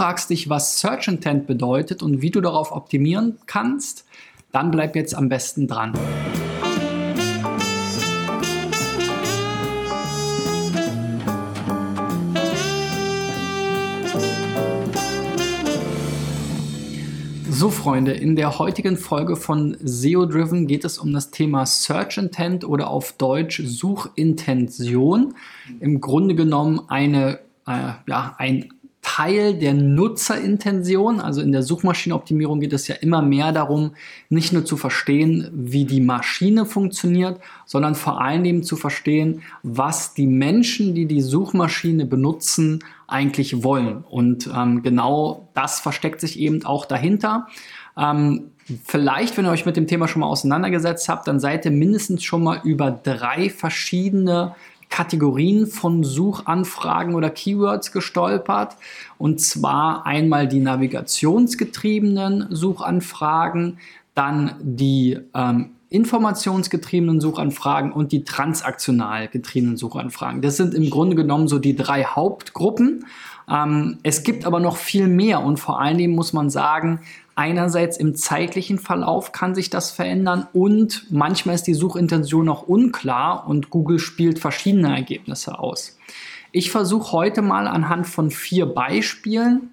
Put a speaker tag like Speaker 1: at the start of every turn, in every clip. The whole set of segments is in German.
Speaker 1: fragst dich, was Search Intent bedeutet und wie du darauf optimieren kannst, dann bleib jetzt am besten dran. So, Freunde, in der heutigen Folge von SEO Driven geht es um das Thema Search Intent oder auf Deutsch Suchintention. Im Grunde genommen eine, äh, ja, ein Teil der Nutzerintention. Also in der Suchmaschinenoptimierung geht es ja immer mehr darum, nicht nur zu verstehen, wie die Maschine funktioniert, sondern vor allen Dingen zu verstehen, was die Menschen, die die Suchmaschine benutzen, eigentlich wollen. Und ähm, genau das versteckt sich eben auch dahinter. Ähm, vielleicht, wenn ihr euch mit dem Thema schon mal auseinandergesetzt habt, dann seid ihr mindestens schon mal über drei verschiedene Kategorien von Suchanfragen oder Keywords gestolpert. Und zwar einmal die navigationsgetriebenen Suchanfragen, dann die ähm, informationsgetriebenen Suchanfragen und die transaktional getriebenen Suchanfragen. Das sind im Grunde genommen so die drei Hauptgruppen. Ähm, es gibt aber noch viel mehr und vor allen Dingen muss man sagen, Einerseits im zeitlichen Verlauf kann sich das verändern und manchmal ist die Suchintention noch unklar und Google spielt verschiedene Ergebnisse aus. Ich versuche heute mal anhand von vier Beispielen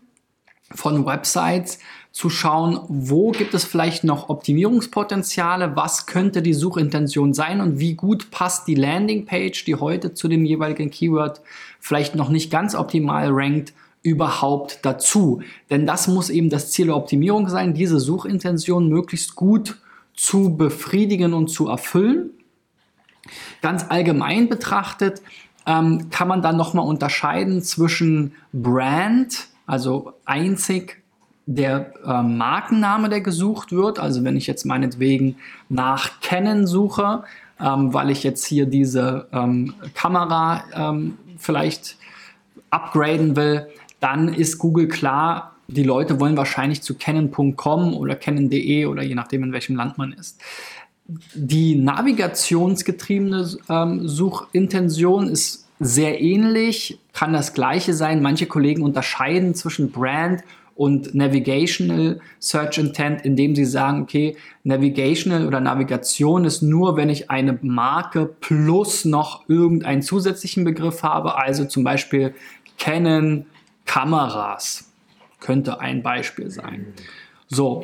Speaker 1: von Websites zu schauen, wo gibt es vielleicht noch Optimierungspotenziale, was könnte die Suchintention sein und wie gut passt die Landingpage, die heute zu dem jeweiligen Keyword vielleicht noch nicht ganz optimal rankt, überhaupt dazu? Denn das muss eben das Ziel der Optimierung sein, diese Suchintention möglichst gut zu befriedigen und zu erfüllen. Ganz allgemein betrachtet ähm, kann man dann nochmal unterscheiden zwischen Brand, also einzig der äh, Markenname, der gesucht wird. Also wenn ich jetzt meinetwegen nach Canon suche, ähm, weil ich jetzt hier diese ähm, Kamera ähm, vielleicht upgraden will, dann ist Google klar, die Leute wollen wahrscheinlich zu canon.com oder canon.de oder je nachdem, in welchem Land man ist. Die navigationsgetriebene ähm, Suchintention ist sehr ähnlich, kann das gleiche sein. Manche Kollegen unterscheiden zwischen Brand und Navigational Search Intent, indem sie sagen, okay, Navigational oder Navigation ist nur, wenn ich eine Marke plus noch irgendeinen zusätzlichen Begriff habe, also zum Beispiel Canon, Kameras könnte ein Beispiel sein. So,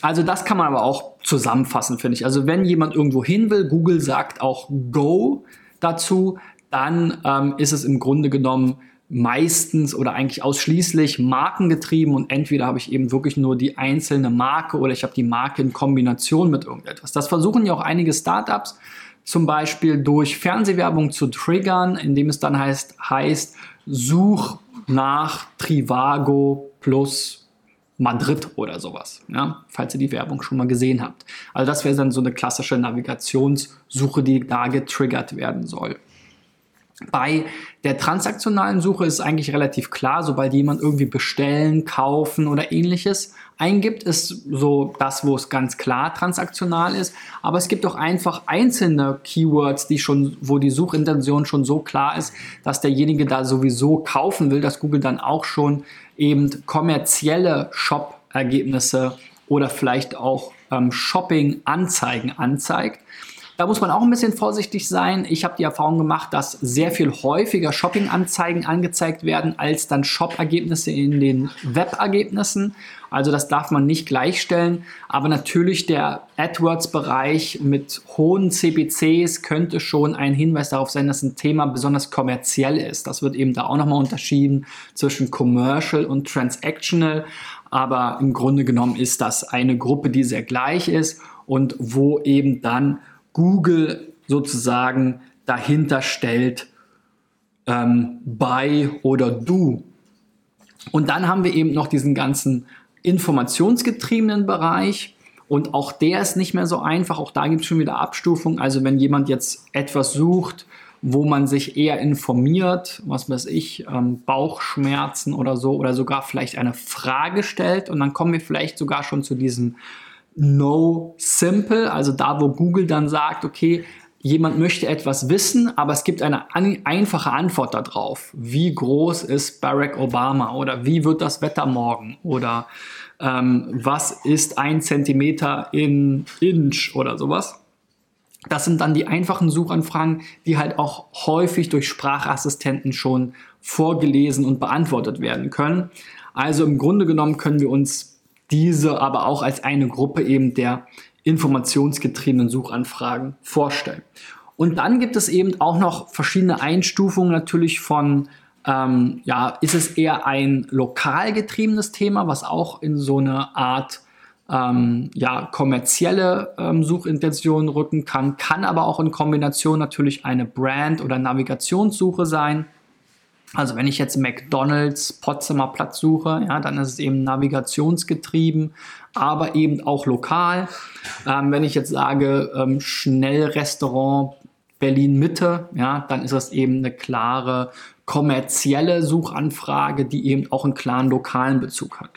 Speaker 1: also das kann man aber auch zusammenfassen, finde ich. Also wenn jemand irgendwo hin will, Google sagt auch Go dazu, dann ähm, ist es im Grunde genommen meistens oder eigentlich ausschließlich markengetrieben und entweder habe ich eben wirklich nur die einzelne Marke oder ich habe die Marke in Kombination mit irgendetwas. Das versuchen ja auch einige Startups zum Beispiel durch Fernsehwerbung zu triggern, indem es dann heißt, heißt such nach Trivago plus Madrid oder sowas, ja, falls ihr die Werbung schon mal gesehen habt. Also das wäre dann so eine klassische Navigationssuche, die da getriggert werden soll. Bei der transaktionalen Suche ist eigentlich relativ klar, sobald jemand irgendwie bestellen, kaufen oder ähnliches eingibt, ist so das, wo es ganz klar transaktional ist. Aber es gibt auch einfach einzelne Keywords, die schon, wo die Suchintention schon so klar ist, dass derjenige da sowieso kaufen will, dass Google dann auch schon eben kommerzielle Shop-Ergebnisse oder vielleicht auch ähm, Shopping-Anzeigen anzeigt. Da muss man auch ein bisschen vorsichtig sein. Ich habe die Erfahrung gemacht, dass sehr viel häufiger Shopping-Anzeigen angezeigt werden als dann Shop-Ergebnisse in den Web-Ergebnissen. Also das darf man nicht gleichstellen. Aber natürlich der AdWords-Bereich mit hohen CPCs könnte schon ein Hinweis darauf sein, dass ein Thema besonders kommerziell ist. Das wird eben da auch nochmal unterschieden zwischen Commercial und Transactional. Aber im Grunde genommen ist das eine Gruppe, die sehr gleich ist und wo eben dann Google sozusagen dahinter stellt, ähm, bei oder du. Und dann haben wir eben noch diesen ganzen informationsgetriebenen Bereich. Und auch der ist nicht mehr so einfach. Auch da gibt es schon wieder Abstufungen. Also wenn jemand jetzt etwas sucht, wo man sich eher informiert, was weiß ich, ähm, Bauchschmerzen oder so, oder sogar vielleicht eine Frage stellt. Und dann kommen wir vielleicht sogar schon zu diesem No Simple, also da, wo Google dann sagt, okay, jemand möchte etwas wissen, aber es gibt eine an einfache Antwort darauf. Wie groß ist Barack Obama oder wie wird das Wetter morgen oder ähm, was ist ein Zentimeter in Inch oder sowas. Das sind dann die einfachen Suchanfragen, die halt auch häufig durch Sprachassistenten schon vorgelesen und beantwortet werden können. Also im Grunde genommen können wir uns diese aber auch als eine Gruppe eben der informationsgetriebenen Suchanfragen vorstellen. Und dann gibt es eben auch noch verschiedene Einstufungen natürlich von, ähm, ja, ist es eher ein lokal getriebenes Thema, was auch in so eine Art ähm, ja, kommerzielle ähm, Suchintentionen rücken kann, kann aber auch in Kombination natürlich eine Brand- oder Navigationssuche sein. Also wenn ich jetzt McDonald's Potsdamer Platz suche, ja, dann ist es eben navigationsgetrieben, aber eben auch lokal. Ähm, wenn ich jetzt sage ähm, Schnellrestaurant Berlin Mitte, ja, dann ist das eben eine klare kommerzielle Suchanfrage, die eben auch einen klaren lokalen Bezug hat.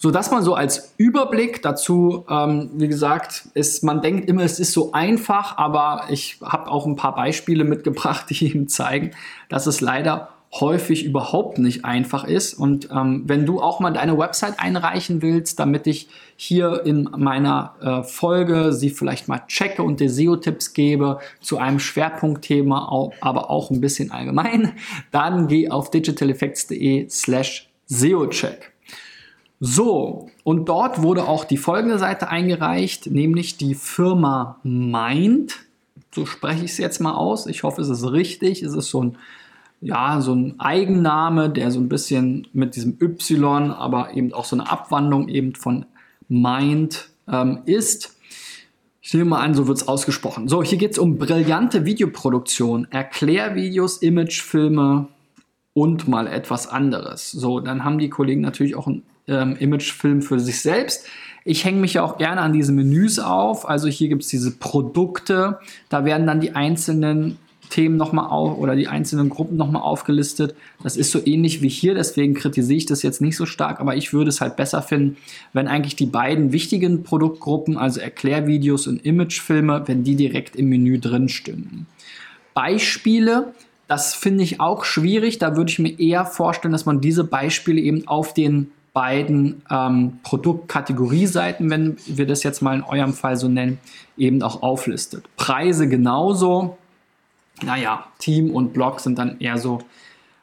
Speaker 1: So, das mal so als Überblick dazu. Ähm, wie gesagt, ist, man denkt immer, es ist so einfach, aber ich habe auch ein paar Beispiele mitgebracht, die eben zeigen, dass es leider häufig überhaupt nicht einfach ist. Und ähm, wenn du auch mal deine Website einreichen willst, damit ich hier in meiner äh, Folge sie vielleicht mal checke und dir SEO-Tipps gebe zu einem Schwerpunktthema, aber auch ein bisschen allgemein, dann geh auf digitaleffects.de slash SEO-Check. So, und dort wurde auch die folgende Seite eingereicht, nämlich die Firma Mind. So spreche ich es jetzt mal aus. Ich hoffe, es ist richtig. Es ist so ein ja, so ein Eigenname, der so ein bisschen mit diesem Y, aber eben auch so eine Abwandlung eben von Mind ähm, ist. Ich nehme mal an, so wird es ausgesprochen. So, hier geht es um brillante Videoproduktion, Erklärvideos, Imagefilme und mal etwas anderes. So, dann haben die Kollegen natürlich auch einen ähm, Imagefilm für sich selbst. Ich hänge mich ja auch gerne an diese Menüs auf. Also hier gibt es diese Produkte. Da werden dann die einzelnen Themen nochmal auf oder die einzelnen Gruppen nochmal aufgelistet. Das ist so ähnlich wie hier, deswegen kritisiere ich das jetzt nicht so stark, aber ich würde es halt besser finden, wenn eigentlich die beiden wichtigen Produktgruppen, also Erklärvideos und Imagefilme, wenn die direkt im Menü drin stünden. Beispiele, das finde ich auch schwierig, da würde ich mir eher vorstellen, dass man diese Beispiele eben auf den beiden ähm, Produktkategorieseiten, wenn wir das jetzt mal in eurem Fall so nennen, eben auch auflistet. Preise genauso naja, Team und Blog sind dann eher so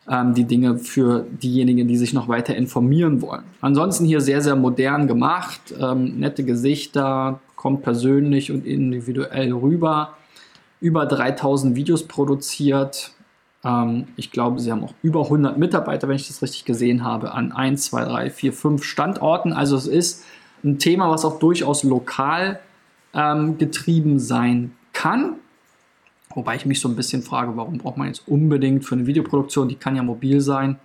Speaker 1: ähm, die Dinge für diejenigen, die sich noch weiter informieren wollen. Ansonsten hier sehr, sehr modern gemacht, ähm, nette Gesichter, kommt persönlich und individuell rüber. Über 3000 Videos produziert. Ähm, ich glaube, sie haben auch über 100 Mitarbeiter, wenn ich das richtig gesehen habe, an 1, 2, 3, 4, 5 Standorten. Also es ist ein Thema, was auch durchaus lokal ähm, getrieben sein kann. Wobei ich mich so ein bisschen frage, warum braucht man jetzt unbedingt für eine Videoproduktion, die kann ja mobil sein.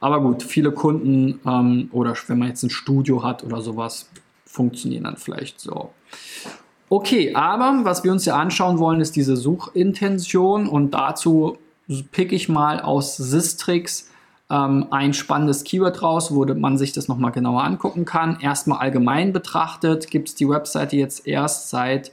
Speaker 1: Aber gut, viele Kunden ähm, oder wenn man jetzt ein Studio hat oder sowas, funktionieren dann vielleicht so. Okay, aber was wir uns ja anschauen wollen, ist diese Suchintention und dazu pick ich mal aus Sistrix ähm, ein spannendes Keyword raus, wo man sich das nochmal genauer angucken kann. Erstmal allgemein betrachtet gibt es die Webseite jetzt erst seit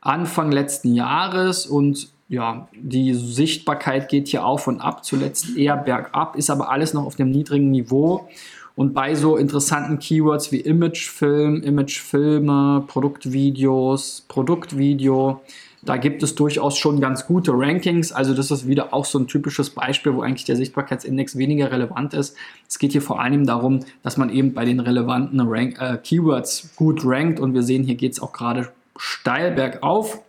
Speaker 1: Anfang letzten Jahres und ja, die Sichtbarkeit geht hier auf und ab, zuletzt eher bergab, ist aber alles noch auf dem niedrigen Niveau. Und bei so interessanten Keywords wie Imagefilm, Imagefilme, Produktvideos, Produktvideo, da gibt es durchaus schon ganz gute Rankings. Also das ist wieder auch so ein typisches Beispiel, wo eigentlich der Sichtbarkeitsindex weniger relevant ist. Es geht hier vor allem darum, dass man eben bei den relevanten Rank äh, Keywords gut rankt. Und wir sehen, hier geht es auch gerade steil bergauf.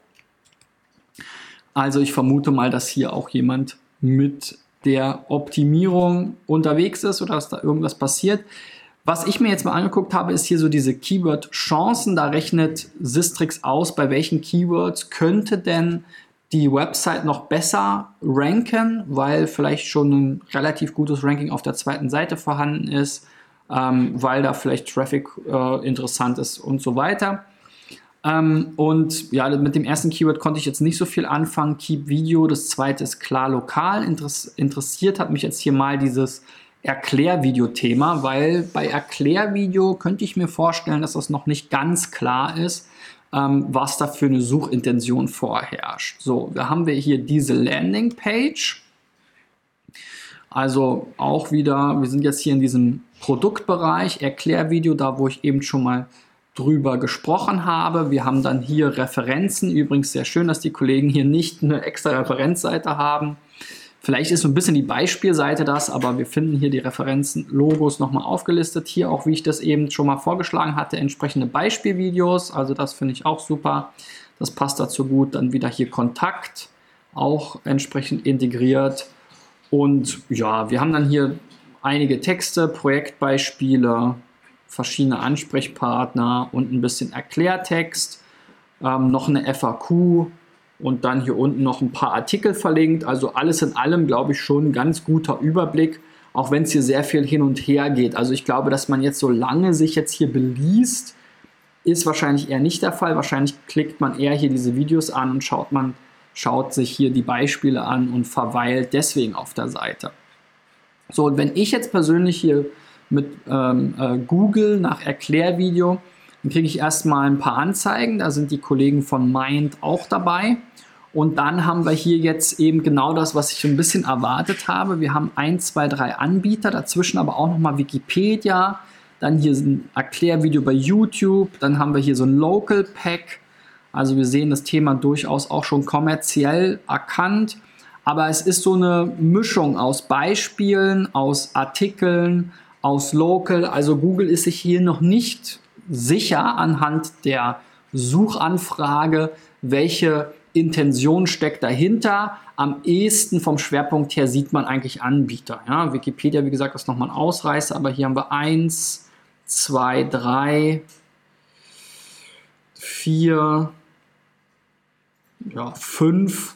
Speaker 1: Also ich vermute mal, dass hier auch jemand mit der Optimierung unterwegs ist oder dass da irgendwas passiert. Was ich mir jetzt mal angeguckt habe, ist hier so diese Keyword-Chancen. Da rechnet Sistrix aus, bei welchen Keywords könnte denn die Website noch besser ranken, weil vielleicht schon ein relativ gutes Ranking auf der zweiten Seite vorhanden ist, ähm, weil da vielleicht Traffic äh, interessant ist und so weiter. Ähm, und ja, mit dem ersten Keyword konnte ich jetzt nicht so viel anfangen. Keep Video, das zweite ist klar lokal. Interess interessiert hat mich jetzt hier mal dieses Erklärvideo-Thema, weil bei Erklärvideo könnte ich mir vorstellen, dass das noch nicht ganz klar ist, ähm, was da für eine Suchintention vorherrscht. So, da haben wir hier diese Landingpage. Also auch wieder, wir sind jetzt hier in diesem Produktbereich, Erklärvideo, da wo ich eben schon mal drüber gesprochen habe. Wir haben dann hier Referenzen. Übrigens sehr schön, dass die Kollegen hier nicht eine extra Referenzseite haben. Vielleicht ist so ein bisschen die Beispielseite das, aber wir finden hier die Referenzen, Logos nochmal aufgelistet. Hier auch, wie ich das eben schon mal vorgeschlagen hatte, entsprechende Beispielvideos. Also das finde ich auch super. Das passt dazu gut. Dann wieder hier Kontakt, auch entsprechend integriert. Und ja, wir haben dann hier einige Texte, Projektbeispiele, verschiedene Ansprechpartner und ein bisschen Erklärtext. Ähm, noch eine FAQ, und dann hier unten noch ein paar Artikel verlinkt. Also alles in allem, glaube ich, schon ein ganz guter Überblick, auch wenn es hier sehr viel hin und her geht. Also ich glaube, dass man jetzt so lange sich jetzt hier beliest, ist wahrscheinlich eher nicht der Fall. Wahrscheinlich klickt man eher hier diese Videos an und schaut man schaut sich hier die Beispiele an und verweilt deswegen auf der Seite. So, und wenn ich jetzt persönlich hier mit ähm, äh, Google nach Erklärvideo, dann kriege ich erstmal ein paar Anzeigen. Da sind die Kollegen von Mind auch dabei. Und dann haben wir hier jetzt eben genau das, was ich ein bisschen erwartet habe. Wir haben ein, zwei, drei Anbieter, dazwischen aber auch nochmal Wikipedia. Dann hier ein Erklärvideo bei YouTube. Dann haben wir hier so ein Local Pack. Also wir sehen das Thema durchaus auch schon kommerziell erkannt. Aber es ist so eine Mischung aus Beispielen, aus Artikeln, aus Local. Also Google ist sich hier noch nicht sicher anhand der Suchanfrage, welche Intention steckt dahinter. Am ehesten vom Schwerpunkt her sieht man eigentlich Anbieter. Ja, Wikipedia, wie gesagt, ist nochmal ein Ausreißer, aber hier haben wir eins, zwei, drei, vier, ja, fünf,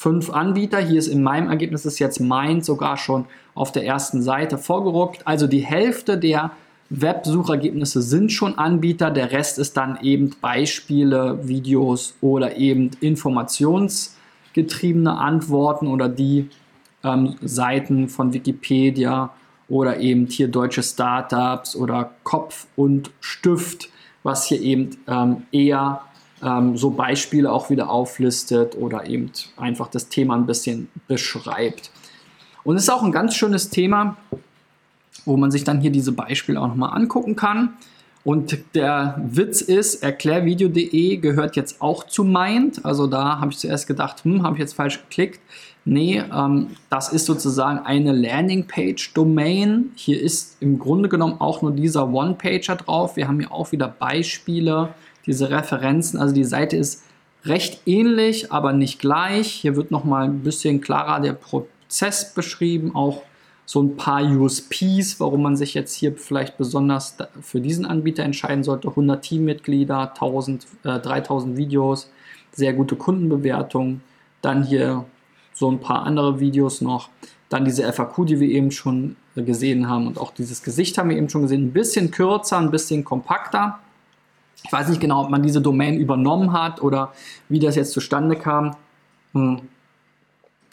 Speaker 1: fünf Anbieter. Hier ist in meinem Ergebnis ist jetzt Mind sogar schon auf der ersten Seite vorgerückt. Also die Hälfte der Websuchergebnisse sind schon Anbieter, der Rest ist dann eben Beispiele, Videos oder eben informationsgetriebene Antworten oder die ähm, Seiten von Wikipedia oder eben hier deutsche Startups oder Kopf und Stift, was hier eben ähm, eher ähm, so Beispiele auch wieder auflistet oder eben einfach das Thema ein bisschen beschreibt. Und es ist auch ein ganz schönes Thema, wo man sich dann hier diese Beispiele auch nochmal angucken kann. Und der Witz ist, erklärvideo.de gehört jetzt auch zu Mind. Also da habe ich zuerst gedacht, hm, habe ich jetzt falsch geklickt. Nee, ähm, das ist sozusagen eine Landingpage-Domain. Hier ist im Grunde genommen auch nur dieser One-Pager drauf. Wir haben hier auch wieder Beispiele, diese Referenzen. Also die Seite ist recht ähnlich, aber nicht gleich. Hier wird nochmal ein bisschen klarer der Prozess beschrieben, auch so ein paar USPs, warum man sich jetzt hier vielleicht besonders für diesen Anbieter entscheiden sollte. 100 Teammitglieder, 1000, äh, 3000 Videos, sehr gute Kundenbewertung. Dann hier so ein paar andere Videos noch. Dann diese FAQ, die wir eben schon gesehen haben und auch dieses Gesicht haben wir eben schon gesehen. Ein bisschen kürzer, ein bisschen kompakter. Ich weiß nicht genau, ob man diese Domain übernommen hat oder wie das jetzt zustande kam. Hm.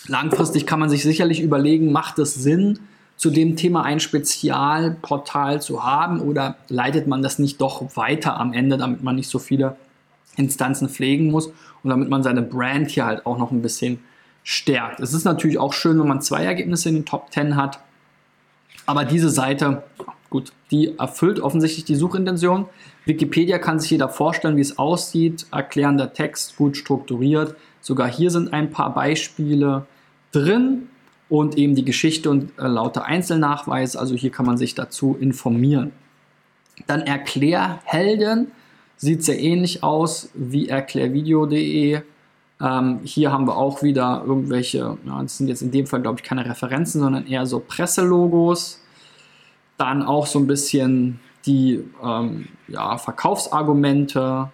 Speaker 1: Langfristig kann man sich sicherlich überlegen, macht es Sinn, zu dem Thema ein Spezialportal zu haben oder leitet man das nicht doch weiter am Ende, damit man nicht so viele Instanzen pflegen muss und damit man seine Brand hier halt auch noch ein bisschen stärkt. Es ist natürlich auch schön, wenn man zwei Ergebnisse in den Top 10 hat, aber diese Seite, gut, die erfüllt offensichtlich die Suchintention. Wikipedia kann sich jeder vorstellen, wie es aussieht, erklärender Text, gut strukturiert, Sogar hier sind ein paar Beispiele drin und eben die Geschichte und äh, lauter Einzelnachweise. Also hier kann man sich dazu informieren. Dann Erklärhelden sieht sehr ähnlich aus wie erklärvideo.de. Ähm, hier haben wir auch wieder irgendwelche, ja, das sind jetzt in dem Fall glaube ich keine Referenzen, sondern eher so Presselogos. Dann auch so ein bisschen die ähm, ja, Verkaufsargumente,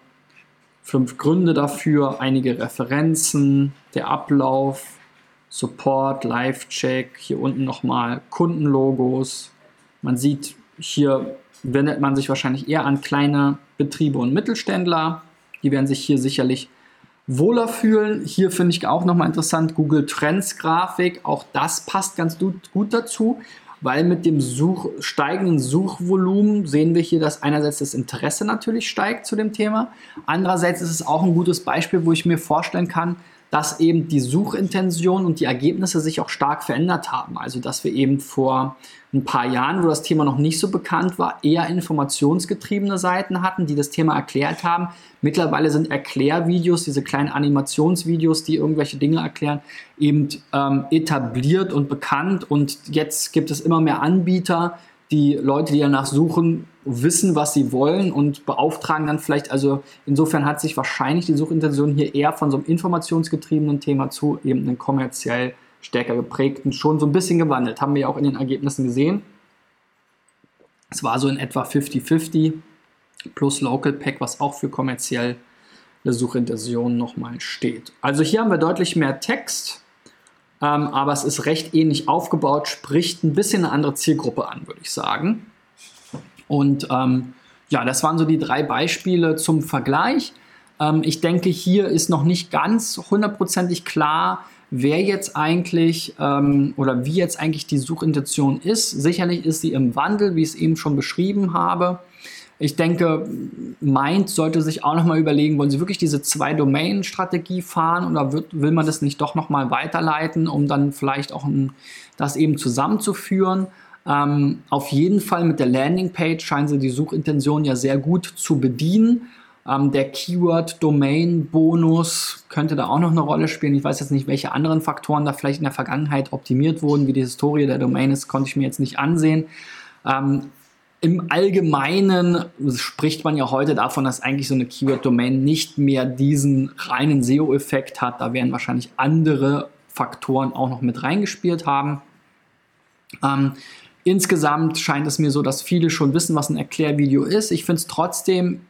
Speaker 1: fünf Gründe dafür, einige Referenzen, der Ablauf, Support, Live-Check, hier unten nochmal Kundenlogos. Man sieht, hier wendet man sich wahrscheinlich eher an kleine Betriebe und Mittelständler. Die werden sich hier sicherlich wohler fühlen. Hier finde ich auch nochmal interessant, Google Trends Grafik. Auch das passt ganz gut, gut dazu, weil mit dem Such, steigenden Suchvolumen sehen wir hier, dass einerseits das Interesse natürlich steigt zu dem Thema, andererseits ist es auch ein gutes Beispiel, wo ich mir vorstellen kann, dass eben die Suchintention und die Ergebnisse sich auch stark verändert haben. Also dass wir eben vor ein paar Jahren, wo das Thema noch nicht so bekannt war, eher informationsgetriebene Seiten hatten, die das Thema erklärt haben. Mittlerweile sind Erklärvideos, diese kleinen Animationsvideos, die irgendwelche Dinge erklären, eben ähm, etabliert und bekannt. Und jetzt gibt es immer mehr Anbieter, die Leute, die danach suchen, wissen, was sie wollen und beauftragen dann vielleicht, also insofern hat sich wahrscheinlich die Suchintention hier eher von so einem informationsgetriebenen Thema zu eben einem kommerziell stärker geprägten schon so ein bisschen gewandelt. Haben wir auch in den Ergebnissen gesehen. Es war so in etwa 50-50 plus Local Pack, was auch für kommerzielle Suchintention nochmal steht. Also hier haben wir deutlich mehr Text, ähm, aber es ist recht ähnlich aufgebaut, spricht ein bisschen eine andere Zielgruppe an, würde ich sagen. Und ähm, ja, das waren so die drei Beispiele zum Vergleich. Ähm, ich denke, hier ist noch nicht ganz hundertprozentig klar, wer jetzt eigentlich ähm, oder wie jetzt eigentlich die Suchintention ist. Sicherlich ist sie im Wandel, wie ich es eben schon beschrieben habe. Ich denke, Mind sollte sich auch nochmal überlegen, wollen Sie wirklich diese Zwei-Domain-Strategie fahren oder wird, will man das nicht doch nochmal weiterleiten, um dann vielleicht auch ein, das eben zusammenzuführen? Ähm, auf jeden Fall mit der Landingpage scheinen Sie die Suchintention ja sehr gut zu bedienen. Ähm, der Keyword-Domain-Bonus könnte da auch noch eine Rolle spielen. Ich weiß jetzt nicht, welche anderen Faktoren da vielleicht in der Vergangenheit optimiert wurden, wie die Historie der Domain ist, konnte ich mir jetzt nicht ansehen. Ähm, Im Allgemeinen spricht man ja heute davon, dass eigentlich so eine Keyword-Domain nicht mehr diesen reinen SEO-Effekt hat. Da werden wahrscheinlich andere Faktoren auch noch mit reingespielt haben. Ähm, insgesamt scheint es mir so, dass viele schon wissen, was ein Erklärvideo ist. Ich finde es trotzdem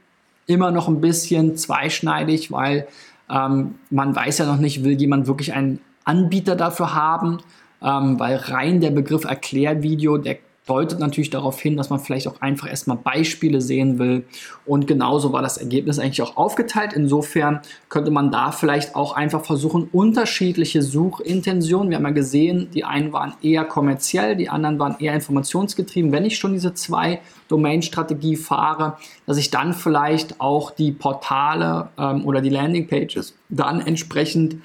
Speaker 1: immer noch ein bisschen zweischneidig, weil ähm, man weiß ja noch nicht, will jemand wirklich einen Anbieter dafür haben, ähm, weil rein der Begriff Erklärvideo, der deutet natürlich darauf hin, dass man vielleicht auch einfach erstmal Beispiele sehen will. Und genauso war das Ergebnis eigentlich auch aufgeteilt. Insofern könnte man da vielleicht auch einfach versuchen, unterschiedliche Suchintentionen. Wir haben ja gesehen, die einen waren eher kommerziell, die anderen waren eher informationsgetrieben. Wenn ich schon diese zwei Domain-Strategie fahre, dass ich dann vielleicht auch die Portale ähm, oder die Landingpages dann entsprechend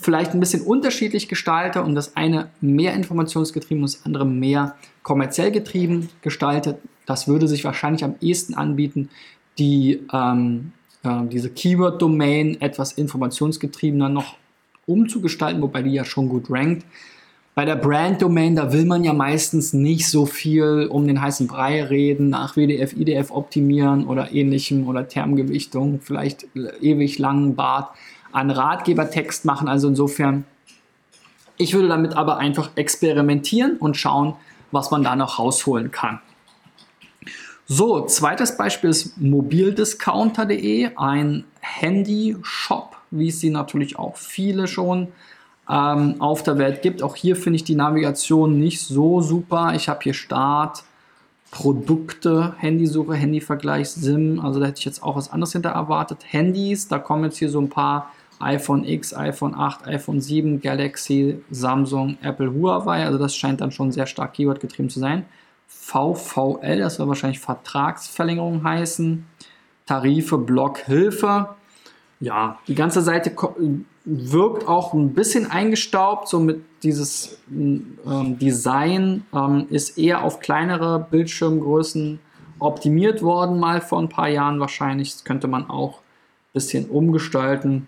Speaker 1: vielleicht ein bisschen unterschiedlich gestalte und das eine mehr informationsgetrieben und das andere mehr kommerziell getrieben gestaltet. Das würde sich wahrscheinlich am ehesten anbieten, die, ähm, äh, diese Keyword-Domain etwas informationsgetriebener noch umzugestalten, wobei die ja schon gut rankt. Bei der Brand-Domain, da will man ja meistens nicht so viel um den heißen Brei reden, nach WDF, IDF optimieren oder ähnlichem oder Termgewichtung, vielleicht ewig langen Bart an Ratgebertext machen. Also insofern, ich würde damit aber einfach experimentieren und schauen, was man da noch rausholen kann. So, zweites Beispiel ist mobildiscounter.de, ein Handy-Shop, wie es sie natürlich auch viele schon ähm, auf der Welt gibt. Auch hier finde ich die Navigation nicht so super. Ich habe hier Start, Produkte, Handysuche, Handyvergleich, SIM. Also da hätte ich jetzt auch was anderes hinter erwartet. Handys, da kommen jetzt hier so ein paar iPhone X, iPhone 8, iPhone 7, Galaxy, Samsung, Apple, Huawei. Also das scheint dann schon sehr stark Keyword getrieben zu sein. VVL, das wird wahrscheinlich Vertragsverlängerung heißen. Tarife, Block, Hilfe. Ja, die ganze Seite wirkt auch ein bisschen eingestaubt, so mit dieses ähm, Design ähm, ist eher auf kleinere Bildschirmgrößen optimiert worden, mal vor ein paar Jahren wahrscheinlich. Das könnte man auch ein bisschen umgestalten.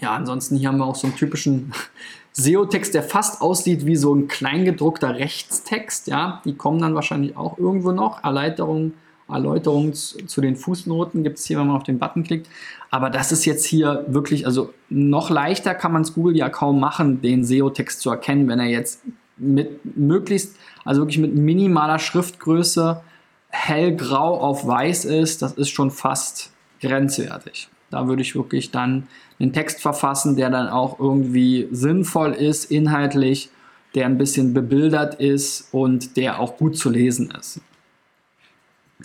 Speaker 1: Ja, ansonsten hier haben wir auch so einen typischen SEO-Text, der fast aussieht wie so ein kleingedruckter Rechtstext. Ja, die kommen dann wahrscheinlich auch irgendwo noch. Erläuterung, Erläuterung zu den Fußnoten gibt es hier, wenn man auf den Button klickt. Aber das ist jetzt hier wirklich, also noch leichter kann man es Google ja kaum machen, den SEO-Text zu erkennen, wenn er jetzt mit möglichst, also wirklich mit minimaler Schriftgröße hellgrau auf weiß ist. Das ist schon fast grenzwertig. Da würde ich wirklich dann einen Text verfassen, der dann auch irgendwie sinnvoll ist, inhaltlich, der ein bisschen bebildert ist und der auch gut zu lesen ist.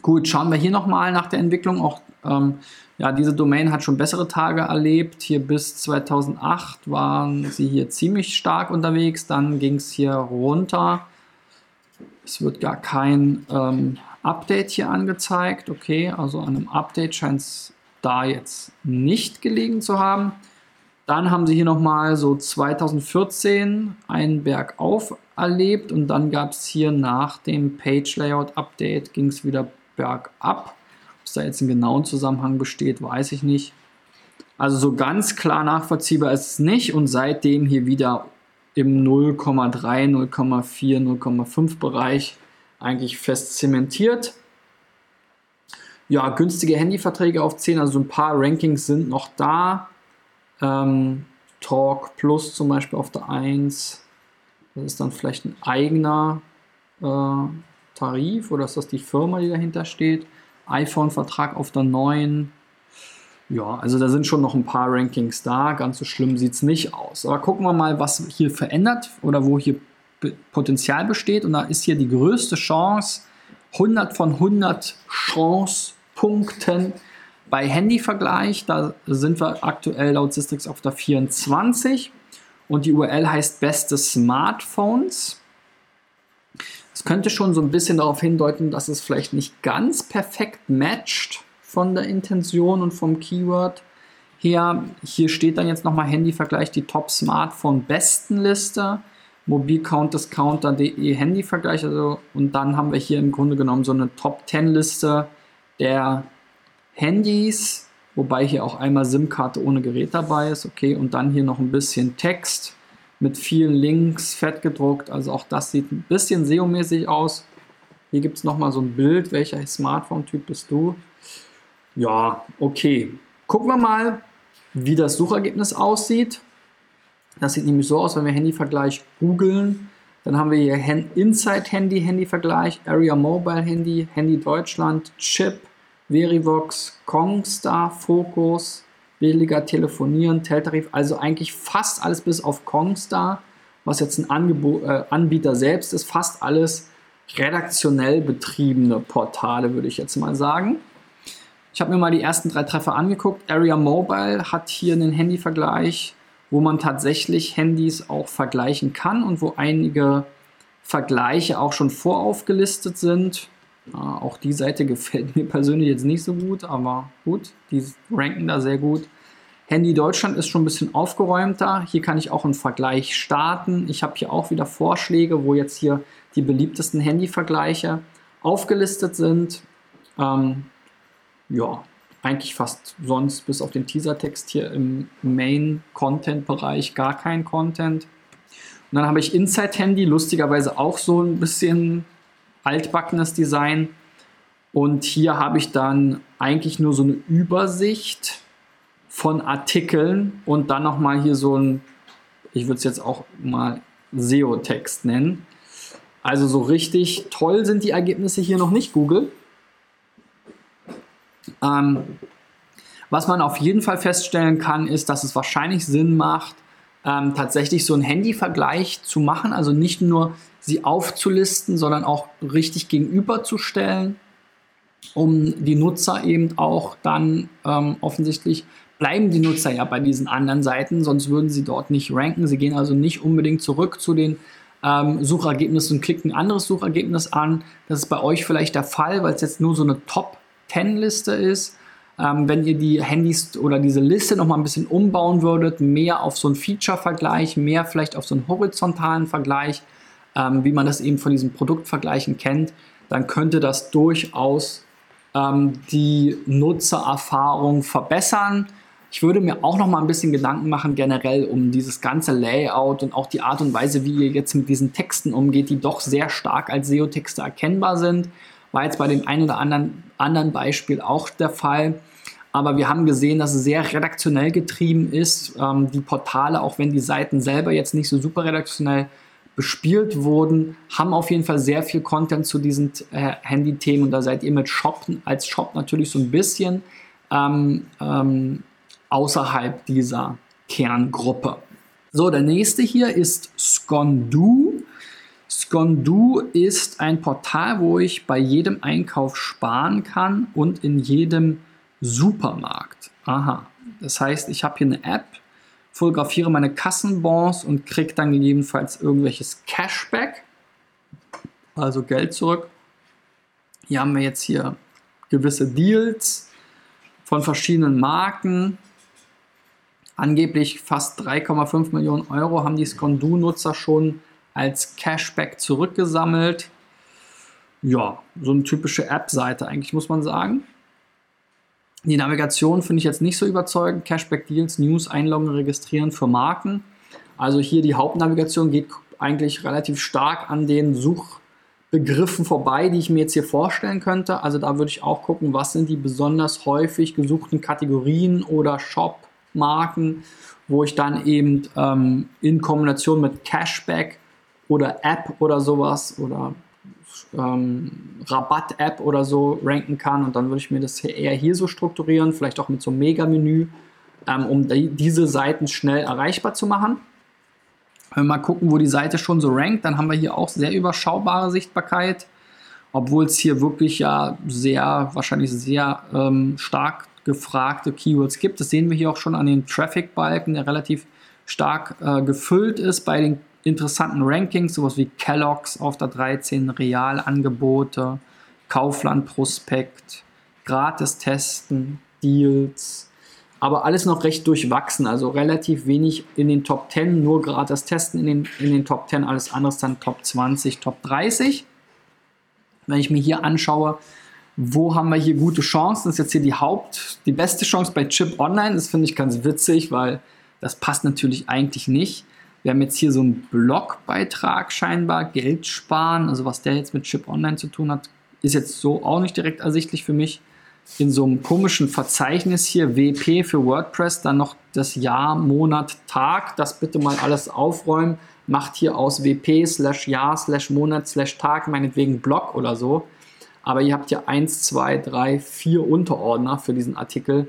Speaker 1: Gut, schauen wir hier nochmal nach der Entwicklung. Auch ähm, ja, diese Domain hat schon bessere Tage erlebt. Hier bis 2008 waren sie hier ziemlich stark unterwegs. Dann ging es hier runter. Es wird gar kein ähm, Update hier angezeigt. Okay, also an einem Update scheint es da jetzt nicht gelegen zu haben. Dann haben sie hier nochmal so 2014 einen Bergauf erlebt und dann gab es hier nach dem Page Layout Update ging es wieder bergab. Ob es da jetzt einen genauen Zusammenhang besteht, weiß ich nicht. Also so ganz klar nachvollziehbar ist es nicht und seitdem hier wieder im 0,3, 0,4, 0,5 Bereich eigentlich fest zementiert. Ja, günstige Handyverträge auf 10, also ein paar Rankings sind noch da. Ähm, Talk Plus zum Beispiel auf der 1. Das ist dann vielleicht ein eigener äh, Tarif oder ist das die Firma, die dahinter steht? iPhone-Vertrag auf der 9. Ja, also da sind schon noch ein paar Rankings da. Ganz so schlimm sieht es nicht aus. Aber gucken wir mal, was hier verändert oder wo hier Potenzial besteht. Und da ist hier die größte Chance, 100 von 100 Chance-Punkten bei Handyvergleich. Da sind wir aktuell laut Systrix auf der 24. Und die URL heißt beste Smartphones. Es könnte schon so ein bisschen darauf hindeuten, dass es vielleicht nicht ganz perfekt matcht von der Intention und vom Keyword her. Hier steht dann jetzt nochmal Handyvergleich, die Top-Smartphone-Bestenliste, mobilcountdiscounter.de Handyvergleich. Also, und dann haben wir hier im Grunde genommen so eine Top-10-Liste der Handys, wobei hier auch einmal SIM-Karte ohne Gerät dabei ist. Okay, und dann hier noch ein bisschen Text mit vielen Links, fett gedruckt. Also auch das sieht ein bisschen SEO-mäßig aus. Hier gibt es nochmal so ein Bild. Welcher Smartphone-Typ bist du? Ja, okay. Gucken wir mal, wie das Suchergebnis aussieht. Das sieht nämlich so aus, wenn wir Handyvergleich googeln. Dann haben wir hier Inside Handy, Handyvergleich, Area Mobile Handy, Handy Deutschland, Chip, Verivox, Kongstar, Focus, billiger Telefonieren, Teltarif, also eigentlich fast alles bis auf Kongstar, was jetzt ein Angebot, äh, Anbieter selbst ist, fast alles redaktionell betriebene Portale, würde ich jetzt mal sagen. Ich habe mir mal die ersten drei Treffer angeguckt. Area Mobile hat hier einen Handyvergleich, wo man tatsächlich Handys auch vergleichen kann und wo einige Vergleiche auch schon voraufgelistet sind. Auch die Seite gefällt mir persönlich jetzt nicht so gut, aber gut, die ranken da sehr gut. Handy Deutschland ist schon ein bisschen aufgeräumter. Hier kann ich auch einen Vergleich starten. Ich habe hier auch wieder Vorschläge, wo jetzt hier die beliebtesten Handyvergleiche aufgelistet sind. Ähm, ja, eigentlich fast sonst bis auf den Teasertext hier im Main-Content-Bereich gar kein Content. Und dann habe ich Inside Handy, lustigerweise auch so ein bisschen altbackenes Design. Und hier habe ich dann eigentlich nur so eine Übersicht von Artikeln und dann nochmal hier so ein, ich würde es jetzt auch mal SEO-Text nennen. Also so richtig toll sind die Ergebnisse hier noch nicht, Google. Ähm, was man auf jeden Fall feststellen kann, ist, dass es wahrscheinlich Sinn macht, ähm, tatsächlich so einen Handyvergleich zu machen. Also nicht nur sie aufzulisten, sondern auch richtig gegenüberzustellen, um die Nutzer eben auch dann ähm, offensichtlich bleiben die Nutzer ja bei diesen anderen Seiten, sonst würden sie dort nicht ranken. Sie gehen also nicht unbedingt zurück zu den ähm, Suchergebnissen und klicken ein anderes Suchergebnis an. Das ist bei euch vielleicht der Fall, weil es jetzt nur so eine Top-10-Liste ist. Ähm, wenn ihr die Handys oder diese Liste noch mal ein bisschen umbauen würdet, mehr auf so einen Feature-Vergleich, mehr vielleicht auf so einen horizontalen Vergleich, ähm, wie man das eben von diesen Produktvergleichen kennt, dann könnte das durchaus ähm, die Nutzererfahrung verbessern. Ich würde mir auch noch mal ein bisschen Gedanken machen generell um dieses ganze Layout und auch die Art und Weise, wie ihr jetzt mit diesen Texten umgeht, die doch sehr stark als SEO-Texte erkennbar sind. War jetzt bei dem einen oder anderen, anderen Beispiel auch der Fall. Aber wir haben gesehen, dass es sehr redaktionell getrieben ist. Ähm, die Portale, auch wenn die Seiten selber jetzt nicht so super redaktionell bespielt wurden, haben auf jeden Fall sehr viel Content zu diesen äh, Handy-Themen und da seid ihr mit Shop als Shop natürlich so ein bisschen ähm, ähm, außerhalb dieser Kerngruppe. So, der nächste hier ist Skondu. Skondu ist ein Portal, wo ich bei jedem Einkauf sparen kann und in jedem Supermarkt. Aha. Das heißt, ich habe hier eine App, fotografiere meine Kassenbons und kriege dann gegebenenfalls irgendwelches Cashback. also Geld zurück. Hier haben wir jetzt hier gewisse Deals von verschiedenen Marken. Angeblich fast 3,5 Millionen Euro haben die Skondu-Nutzer schon als Cashback zurückgesammelt. Ja, so eine typische App-Seite eigentlich, muss man sagen. Die Navigation finde ich jetzt nicht so überzeugend. Cashback Deals, News, Einloggen, Registrieren für Marken. Also hier die Hauptnavigation geht eigentlich relativ stark an den Suchbegriffen vorbei, die ich mir jetzt hier vorstellen könnte. Also da würde ich auch gucken, was sind die besonders häufig gesuchten Kategorien oder Shop-Marken, wo ich dann eben ähm, in Kombination mit Cashback oder App oder sowas oder ähm, Rabatt-App oder so ranken kann. Und dann würde ich mir das eher hier so strukturieren, vielleicht auch mit so einem Mega-Menü, ähm, um die, diese Seiten schnell erreichbar zu machen. Wenn wir mal gucken, wo die Seite schon so rankt, dann haben wir hier auch sehr überschaubare Sichtbarkeit, obwohl es hier wirklich ja sehr, wahrscheinlich sehr ähm, stark gefragte Keywords gibt. Das sehen wir hier auch schon an den Traffic-Balken, der relativ stark äh, gefüllt ist bei den interessanten Rankings, sowas wie Kellogg's auf der 13, Realangebote, Kaufland Prospekt, gratis testen, Deals, aber alles noch recht durchwachsen, also relativ wenig in den Top 10, nur gratis testen in den, in den Top 10, alles andere dann Top 20, Top 30. Wenn ich mir hier anschaue, wo haben wir hier gute Chancen, das ist jetzt hier die Haupt, die beste Chance bei Chip Online, das finde ich ganz witzig, weil das passt natürlich eigentlich nicht. Wir haben jetzt hier so einen Blogbeitrag scheinbar, Geld sparen, also was der jetzt mit Chip Online zu tun hat, ist jetzt so auch nicht direkt ersichtlich für mich. In so einem komischen Verzeichnis hier, WP für WordPress, dann noch das Jahr, Monat, Tag, das bitte mal alles aufräumen, macht hier aus WP slash Jahr slash Monat slash Tag meinetwegen Blog oder so. Aber ihr habt ja 1, 2, 3, 4 Unterordner für diesen Artikel.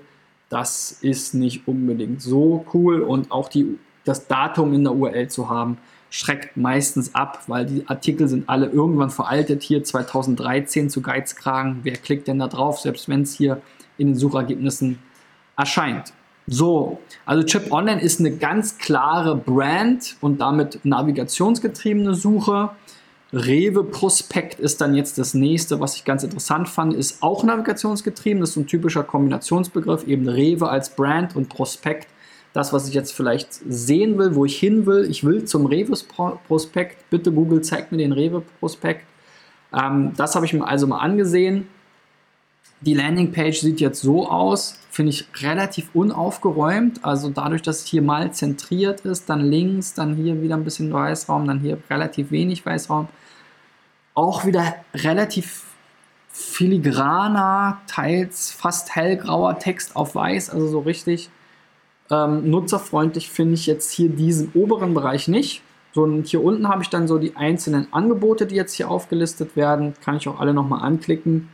Speaker 1: Das ist nicht unbedingt so cool und auch die das Datum in der URL zu haben, schreckt meistens ab, weil die Artikel sind alle irgendwann veraltet. Hier 2013 zu Geizkragen. Wer klickt denn da drauf, selbst wenn es hier in den Suchergebnissen erscheint? So, also Chip Online ist eine ganz klare Brand und damit navigationsgetriebene Suche. Rewe Prospekt ist dann jetzt das nächste, was ich ganz interessant fand, ist auch navigationsgetrieben. Das ist so ein typischer Kombinationsbegriff, eben Rewe als Brand und Prospekt das, was ich jetzt vielleicht sehen will, wo ich hin will. Ich will zum Rewe-Prospekt. Bitte Google, zeigt mir den Rewe-Prospekt. Ähm, das habe ich mir also mal angesehen. Die Landingpage sieht jetzt so aus, finde ich relativ unaufgeräumt. Also dadurch, dass es hier mal zentriert ist, dann links, dann hier wieder ein bisschen Weißraum, dann hier relativ wenig Weißraum. Auch wieder relativ filigraner, teils fast hellgrauer Text auf weiß, also so richtig ähm, nutzerfreundlich finde ich jetzt hier diesen oberen Bereich nicht. So, und hier unten habe ich dann so die einzelnen Angebote, die jetzt hier aufgelistet werden. Kann ich auch alle nochmal anklicken.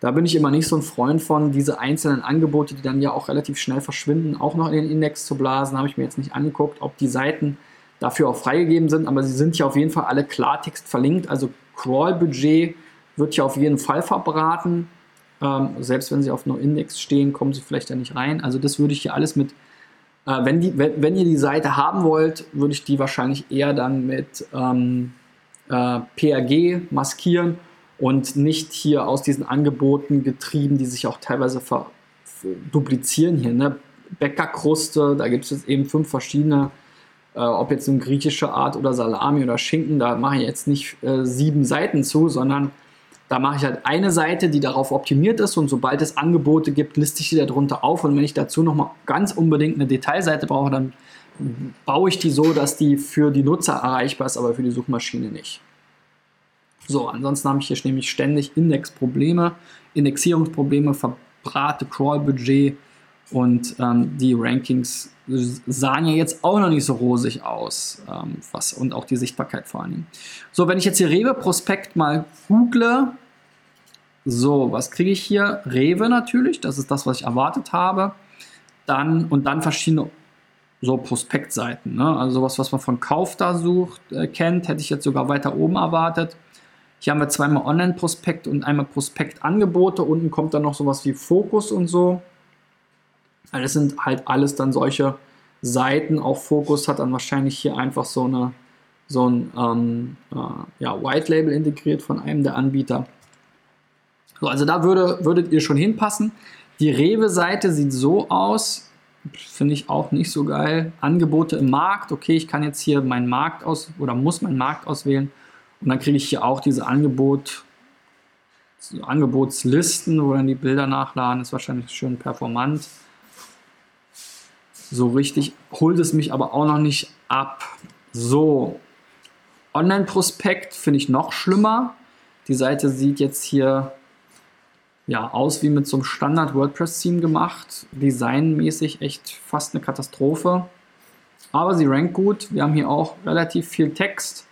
Speaker 1: Da bin ich immer nicht so ein Freund von, diese einzelnen Angebote, die dann ja auch relativ schnell verschwinden, auch noch in den Index zu blasen. Habe ich mir jetzt nicht angeguckt, ob die Seiten dafür auch freigegeben sind, aber sie sind hier auf jeden Fall alle Klartext verlinkt. Also Crawl-Budget wird hier auf jeden Fall verbraten. Ähm, selbst wenn sie auf No-Index stehen, kommen sie vielleicht da nicht rein. Also das würde ich hier alles mit äh, wenn, die, wenn, wenn, ihr die Seite haben wollt, würde ich die wahrscheinlich eher dann mit ähm, äh, PRG maskieren und nicht hier aus diesen Angeboten getrieben, die sich auch teilweise duplizieren hier. Ne? Bäckerkruste, da gibt es jetzt eben fünf verschiedene, äh, ob jetzt eine griechische Art oder Salami oder Schinken, da mache ich jetzt nicht äh, sieben Seiten zu, sondern da mache ich halt eine Seite, die darauf optimiert ist und sobald es Angebote gibt, liste ich die darunter auf und wenn ich dazu nochmal ganz unbedingt eine Detailseite brauche, dann baue ich die so, dass die für die Nutzer erreichbar ist, aber für die Suchmaschine nicht. So, ansonsten habe ich hier nämlich ständig Indexprobleme, Indexierungsprobleme, verbrate Crawl-Budget und ähm, die Rankings sahen ja jetzt auch noch nicht so rosig aus. Ähm, was, und auch die Sichtbarkeit vor allem. So, wenn ich jetzt hier Rewe-Prospekt mal google, so, was kriege ich hier? Rewe natürlich, das ist das, was ich erwartet habe. Dann und dann verschiedene so Prospektseiten. Ne? Also sowas, was man von Kauf da sucht, äh, kennt, hätte ich jetzt sogar weiter oben erwartet. Hier haben wir zweimal Online-Prospekt und einmal Prospektangebote. Unten kommt dann noch sowas wie Fokus und so. Das sind halt alles dann solche Seiten. Auch Fokus hat dann wahrscheinlich hier einfach so eine so ein ähm, äh, ja, White Label integriert von einem der Anbieter. So, also da würde, würdet ihr schon hinpassen. Die Rewe-Seite sieht so aus, finde ich auch nicht so geil. Angebote im Markt, okay, ich kann jetzt hier meinen Markt aus oder muss meinen Markt auswählen und dann kriege ich hier auch diese Angebot, Angebotslisten, wo dann die Bilder nachladen, ist wahrscheinlich schön performant. So richtig holt es mich aber auch noch nicht ab. So, Online-Prospekt finde ich noch schlimmer. Die Seite sieht jetzt hier ja, aus wie mit so einem Standard-WordPress-Theme gemacht. Designmäßig echt fast eine Katastrophe. Aber sie rankt gut. Wir haben hier auch relativ viel Text.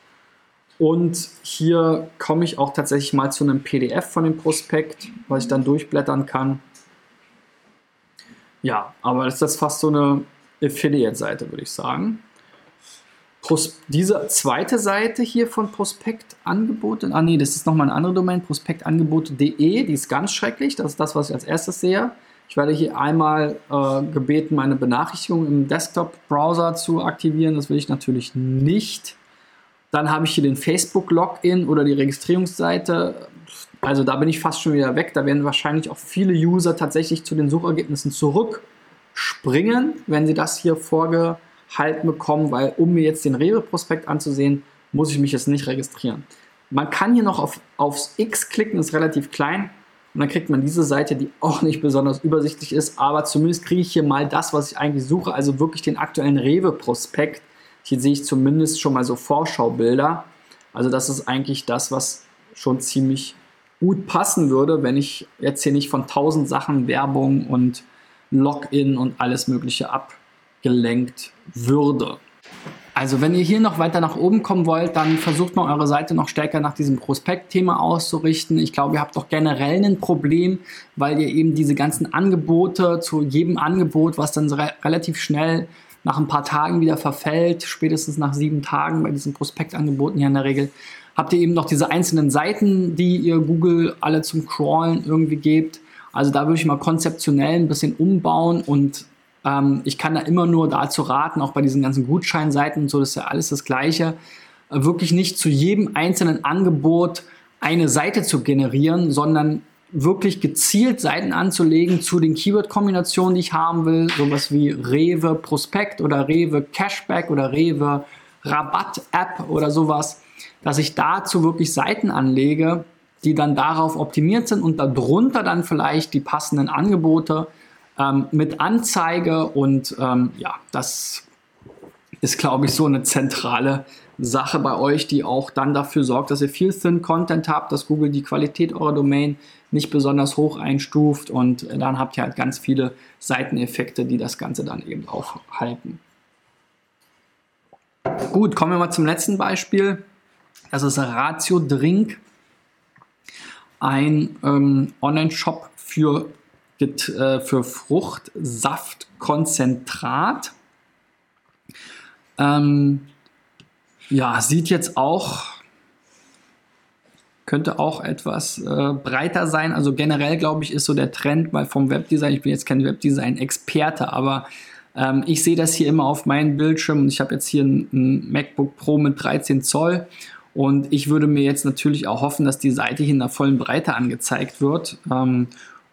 Speaker 1: Und hier komme ich auch tatsächlich mal zu einem PDF von dem Prospekt, was ich dann durchblättern kann. Ja, aber das ist fast so eine Affiliate-Seite, würde ich sagen. Pros diese zweite Seite hier von Prospektangebote, ah nee, das ist nochmal eine andere Domain, prospektangebote.de, die ist ganz schrecklich, das ist das, was ich als erstes sehe. Ich werde hier einmal äh, gebeten, meine Benachrichtigung im Desktop-Browser zu aktivieren, das will ich natürlich nicht. Dann habe ich hier den Facebook-Login oder die Registrierungsseite. Also da bin ich fast schon wieder weg. Da werden wahrscheinlich auch viele User tatsächlich zu den Suchergebnissen zurückspringen, wenn sie das hier vorge halten bekommen, weil um mir jetzt den Rewe-Prospekt anzusehen, muss ich mich jetzt nicht registrieren. Man kann hier noch auf, aufs X klicken, ist relativ klein. Und dann kriegt man diese Seite, die auch nicht besonders übersichtlich ist, aber zumindest kriege ich hier mal das, was ich eigentlich suche, also wirklich den aktuellen Rewe-Prospekt. Hier sehe ich zumindest schon mal so Vorschaubilder. Also das ist eigentlich das, was schon ziemlich gut passen würde, wenn ich jetzt hier nicht von tausend Sachen Werbung und Login und alles Mögliche ab gelenkt würde. Also wenn ihr hier noch weiter nach oben kommen wollt, dann versucht mal eure Seite noch stärker nach diesem Prospekt-Thema auszurichten. Ich glaube, ihr habt doch generell ein Problem, weil ihr eben diese ganzen Angebote zu jedem Angebot, was dann re relativ schnell nach ein paar Tagen wieder verfällt, spätestens nach sieben Tagen bei diesen Prospektangeboten ja in der Regel, habt ihr eben noch diese einzelnen Seiten, die ihr Google alle zum Crawlen irgendwie gebt. Also da würde ich mal konzeptionell ein bisschen umbauen und ähm, ich kann da immer nur dazu raten, auch bei diesen ganzen Gutscheinseiten und so, das ist ja alles das Gleiche, äh, wirklich nicht zu jedem einzelnen Angebot eine Seite zu generieren, sondern wirklich gezielt Seiten anzulegen zu den Keyword-Kombinationen, die ich haben will, sowas wie Rewe Prospekt oder Rewe Cashback oder Rewe Rabatt-App oder sowas, dass ich dazu wirklich Seiten anlege, die dann darauf optimiert sind und darunter dann vielleicht die passenden Angebote ähm, mit Anzeige und ähm, ja, das ist, glaube ich, so eine zentrale Sache bei euch, die auch dann dafür sorgt, dass ihr viel Thin Content habt, dass Google die Qualität eurer Domain nicht besonders hoch einstuft und dann habt ihr halt ganz viele Seiteneffekte, die das Ganze dann eben aufhalten. Gut, kommen wir mal zum letzten Beispiel. Das ist Ratio Drink, ein ähm, Online-Shop für äh, für Fruchtsaftkonzentrat. Ähm, ja, sieht jetzt auch, könnte auch etwas äh, breiter sein. Also generell glaube ich, ist so der Trend mal vom Webdesign. Ich bin jetzt kein Webdesign-Experte, aber ähm, ich sehe das hier immer auf meinem Bildschirm und ich habe jetzt hier ein, ein MacBook Pro mit 13 Zoll und ich würde mir jetzt natürlich auch hoffen, dass die Seite hier in der vollen Breite angezeigt wird. Ähm,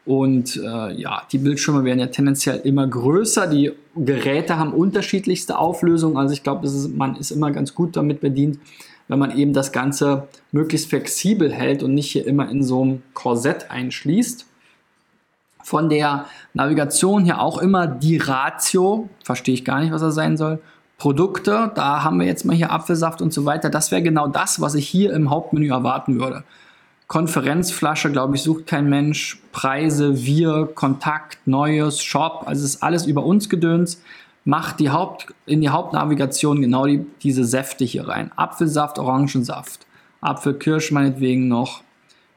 Speaker 1: und äh, ja, die Bildschirme werden ja tendenziell immer größer. Die Geräte haben unterschiedlichste Auflösungen. Also ich glaube, man ist immer ganz gut damit bedient, wenn man eben das Ganze möglichst flexibel hält und nicht hier immer in so einem Korsett einschließt. Von der Navigation hier auch immer die Ratio, verstehe ich gar nicht, was das sein soll. Produkte, da haben wir jetzt mal hier Apfelsaft und so weiter. Das wäre genau das, was ich hier im Hauptmenü erwarten würde. Konferenzflasche, glaube ich, sucht kein Mensch. Preise, wir, Kontakt, Neues, Shop, also es ist alles über uns gedöns. Macht die Haupt, in die Hauptnavigation genau die, diese Säfte hier rein. Apfelsaft, Orangensaft, Apfelkirsch meinetwegen noch.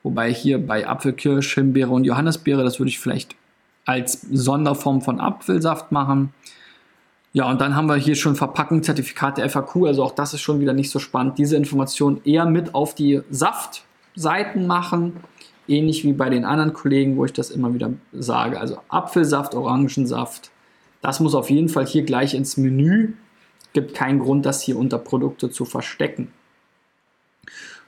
Speaker 1: Wobei hier bei Apfelkirsch, Himbeere und Johannisbeere, das würde ich vielleicht als Sonderform von Apfelsaft machen. Ja, und dann haben wir hier schon Verpackungszertifikate FAQ, also auch das ist schon wieder nicht so spannend. Diese Information eher mit auf die Saft Seiten machen, ähnlich wie bei den anderen Kollegen, wo ich das immer wieder sage. Also Apfelsaft, Orangensaft, das muss auf jeden Fall hier gleich ins Menü gibt keinen Grund, das hier unter Produkte zu verstecken.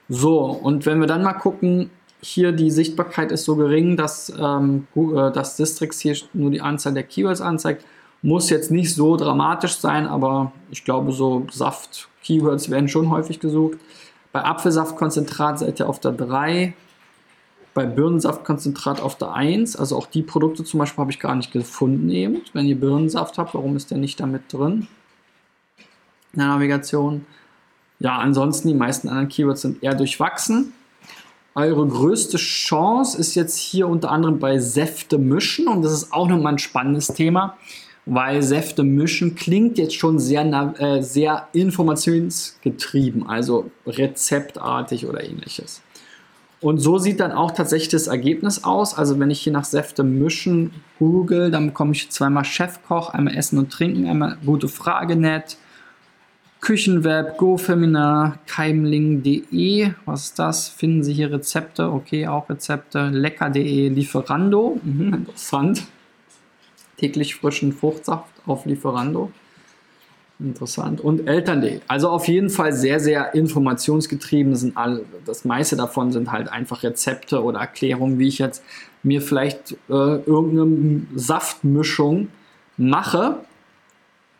Speaker 1: So, und wenn wir dann mal gucken, hier die Sichtbarkeit ist so gering, dass ähm, äh, das Districts hier nur die Anzahl der Keywords anzeigt. Muss jetzt nicht so dramatisch sein, aber ich glaube, so Saft-Keywords werden schon häufig gesucht. Bei Apfelsaftkonzentrat seid ihr auf der 3, bei Birnensaftkonzentrat auf der 1. Also auch die Produkte zum Beispiel habe ich gar nicht gefunden eben. Wenn ihr Birnensaft habt, warum ist der nicht damit drin? In der Navigation. Ja, ansonsten die meisten anderen Keywords sind eher durchwachsen. Eure größte Chance ist jetzt hier unter anderem bei Säfte mischen und das ist auch nochmal ein spannendes Thema, weil Säfte mischen klingt jetzt schon sehr, äh, sehr informationsgetrieben, also rezeptartig oder ähnliches. Und so sieht dann auch tatsächlich das Ergebnis aus. Also wenn ich hier nach Säfte mischen google, dann bekomme ich zweimal Chefkoch, einmal Essen und Trinken, einmal gute Frage net, Küchenweb, GoFeminar, Keimling.de, was ist das? Finden Sie hier Rezepte? Okay, auch Rezepte. Lecker.de, Lieferando, mhm, interessant. Täglich frischen Fruchtsaft auf Lieferando. Interessant. Und Eltern.de. Also auf jeden Fall sehr, sehr informationsgetrieben. Sind alle, das meiste davon sind halt einfach Rezepte oder Erklärungen, wie ich jetzt mir vielleicht äh, irgendeine Saftmischung mache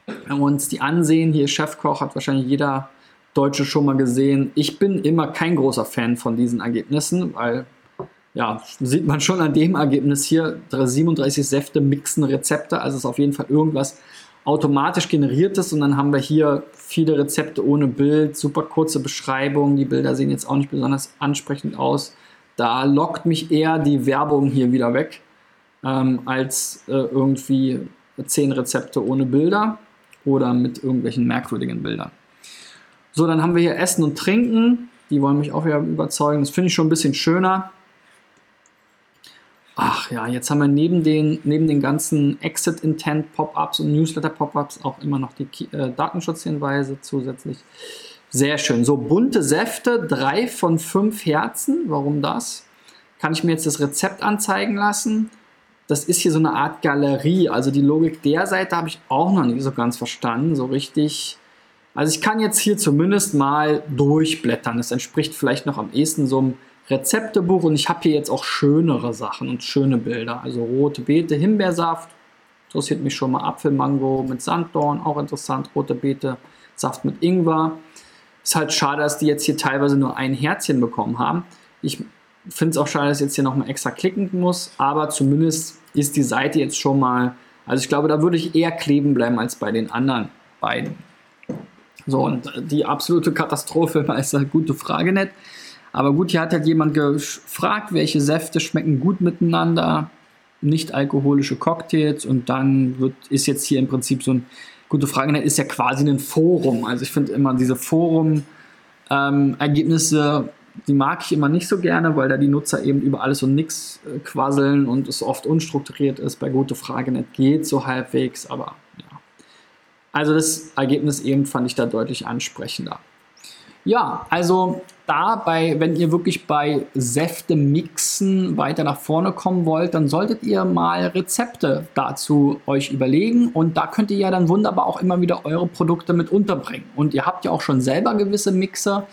Speaker 1: wenn wir uns die ansehen, hier Chefkoch hat wahrscheinlich jeder Deutsche schon mal gesehen. Ich bin immer kein großer Fan von diesen Ergebnissen, weil ja, sieht man schon an dem Ergebnis hier, 37 Säfte mixen Rezepte, also ist auf jeden Fall irgendwas automatisch generiertes und dann haben wir hier viele Rezepte ohne Bild, super kurze Beschreibungen, die Bilder sehen jetzt auch nicht besonders ansprechend aus. Da lockt mich eher die Werbung hier wieder weg, ähm, als äh, irgendwie 10 Rezepte ohne Bilder oder mit irgendwelchen merkwürdigen Bildern. So, dann haben wir hier Essen und Trinken. Die wollen mich auch wieder überzeugen. Das finde ich schon ein bisschen schöner. Ach ja, jetzt haben wir neben den, neben den ganzen Exit-Intent-Pop-Ups und Newsletter-Pop-Ups auch immer noch die äh, Datenschutzhinweise zusätzlich. Sehr schön. So, bunte Säfte, drei von fünf Herzen. Warum das? Kann ich mir jetzt das Rezept anzeigen lassen? das ist hier so eine Art Galerie. Also die Logik der Seite habe ich auch noch nicht so ganz verstanden, so richtig. Also ich kann jetzt hier zumindest mal durchblättern. Das entspricht vielleicht noch am ehesten so einem Rezeptebuch und ich habe hier jetzt auch schönere Sachen und schöne Bilder. Also rote Beete, Himbeersaft, interessiert mich schon mal Apfelmango mit Sanddorn, auch interessant. Rote Beete, Saft mit Ingwer. Ist halt schade, dass die jetzt hier teilweise nur ein Herzchen bekommen haben. Ich finde es auch schade, dass ich jetzt hier nochmal extra klicken muss, aber zumindest ist die Seite jetzt schon mal, also ich glaube, da würde ich eher kleben bleiben als bei den anderen beiden. So, und die absolute Katastrophe ist eine gute Frage nicht. Aber gut, hier hat halt jemand gefragt, welche Säfte schmecken gut miteinander, nicht alkoholische Cocktails und dann wird, ist jetzt hier im Prinzip so ein, gute Frage nicht, ist ja quasi ein Forum. Also ich finde immer diese Forum-Ergebnisse ähm, die mag ich immer nicht so gerne, weil da die Nutzer eben über alles und nichts äh, quasseln und es oft unstrukturiert ist. Bei Gute Frage nicht geht so halbwegs, aber ja. Also das Ergebnis eben fand ich da deutlich ansprechender. Ja, also dabei, wenn ihr wirklich bei Säfte mixen weiter nach vorne kommen wollt, dann solltet ihr mal Rezepte dazu euch überlegen und da könnt ihr ja dann wunderbar auch immer wieder eure Produkte mit unterbringen. Und ihr habt ja auch schon selber gewisse Mixer,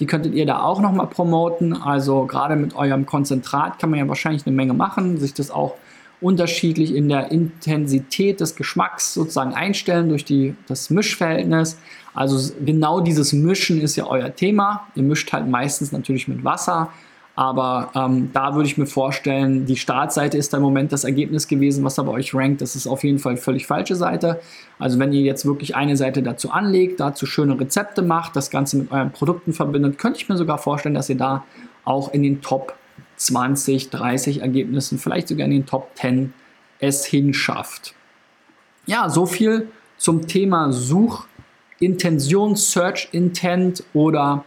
Speaker 1: die könntet ihr da auch nochmal promoten. Also gerade mit eurem Konzentrat kann man ja wahrscheinlich eine Menge machen, sich das auch unterschiedlich in der Intensität des Geschmacks sozusagen einstellen durch die, das Mischverhältnis. Also genau dieses Mischen ist ja euer Thema. Ihr mischt halt meistens natürlich mit Wasser, aber ähm, da würde ich mir vorstellen, die Startseite ist da im Moment das Ergebnis gewesen, was aber euch rankt. Das ist auf jeden Fall völlig falsche Seite. Also wenn ihr jetzt wirklich eine Seite dazu anlegt, dazu schöne Rezepte macht, das Ganze mit euren Produkten verbindet, könnte ich mir sogar vorstellen, dass ihr da auch in den Top 20, 30 Ergebnissen, vielleicht sogar in den Top 10 es hinschafft. Ja, so viel zum Thema Suchintention, Search Intent oder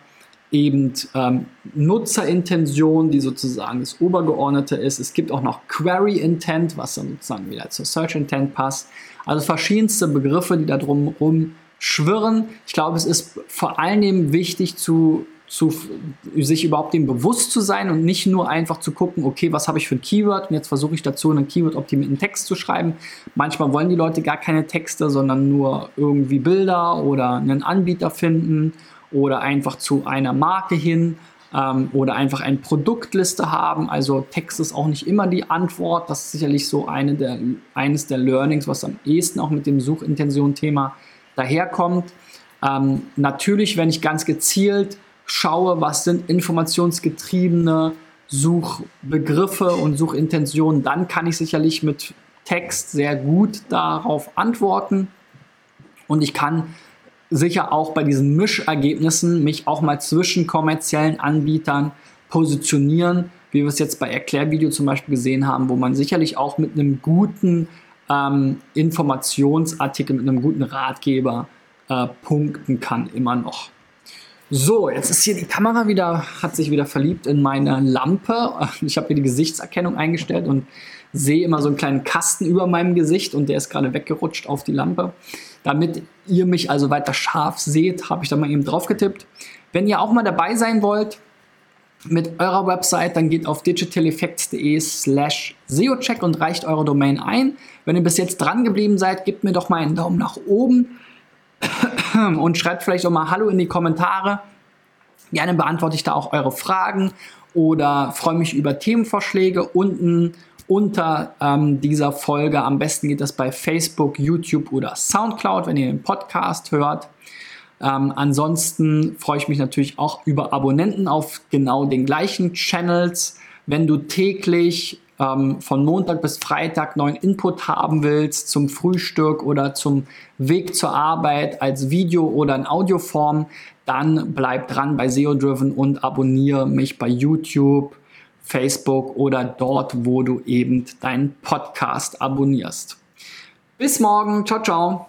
Speaker 1: eben ähm, Nutzerintention, die sozusagen das Obergeordnete ist. Es gibt auch noch Query Intent, was dann sozusagen wieder zur Search Intent passt. Also verschiedenste Begriffe, die da drumherum schwirren. Ich glaube, es ist vor allen Dingen wichtig zu zu, sich überhaupt dem bewusst zu sein und nicht nur einfach zu gucken, okay, was habe ich für ein Keyword und jetzt versuche ich dazu einen Keyword-optimierten Text zu schreiben. Manchmal wollen die Leute gar keine Texte, sondern nur irgendwie Bilder oder einen Anbieter finden oder einfach zu einer Marke hin ähm, oder einfach eine Produktliste haben. Also Text ist auch nicht immer die Antwort. Das ist sicherlich so eine der, eines der Learnings, was am ehesten auch mit dem Suchintention-Thema daherkommt. Ähm, natürlich, wenn ich ganz gezielt schaue, was sind informationsgetriebene Suchbegriffe und Suchintentionen, dann kann ich sicherlich mit Text sehr gut darauf antworten. Und ich kann sicher auch bei diesen Mischergebnissen mich auch mal zwischen kommerziellen Anbietern positionieren, wie wir es jetzt bei Erklärvideo zum Beispiel gesehen haben, wo man sicherlich auch mit einem guten ähm, Informationsartikel, mit einem guten Ratgeber äh, punkten kann, immer noch. So, jetzt ist hier die Kamera wieder, hat sich wieder verliebt in meine Lampe. Ich habe hier die Gesichtserkennung eingestellt und sehe immer so einen kleinen Kasten über meinem Gesicht und der ist gerade weggerutscht auf die Lampe. Damit ihr mich also weiter scharf seht, habe ich da mal eben drauf getippt. Wenn ihr auch mal dabei sein wollt mit eurer Website, dann geht auf digitaleffects.de slash SEOcheck und reicht eure Domain ein. Wenn ihr bis jetzt dran geblieben seid, gebt mir doch mal einen Daumen nach oben und schreibt vielleicht auch mal Hallo in die Kommentare. Gerne beantworte ich da auch eure Fragen oder freue mich über Themenvorschläge unten unter ähm, dieser Folge. Am besten geht das bei Facebook, YouTube oder SoundCloud, wenn ihr den Podcast hört. Ähm, ansonsten freue ich mich natürlich auch über Abonnenten auf genau den gleichen Channels. Wenn du täglich ähm, von Montag bis Freitag neuen Input haben willst zum Frühstück oder zum Weg zur Arbeit als Video oder in Audioform, dann bleib dran bei SEO Driven und abonniere mich bei YouTube, Facebook oder dort, wo du eben deinen Podcast abonnierst. Bis morgen. Ciao, ciao.